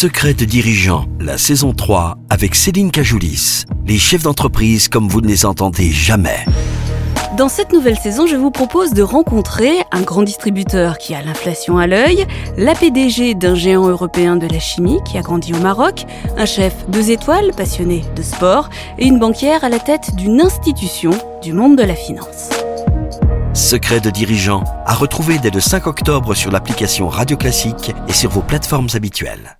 Secret de dirigeant, la saison 3 avec Céline Cajoulis. Les chefs d'entreprise comme vous ne les entendez jamais. Dans cette nouvelle saison, je vous propose de rencontrer un grand distributeur qui a l'inflation à l'œil, la PDG d'un géant européen de la chimie qui a grandi au Maroc, un chef deux étoiles passionné de sport et une banquière à la tête d'une institution du monde de la finance. Secret de dirigeant à retrouver dès le 5 octobre sur l'application Radio Classique et sur vos plateformes habituelles.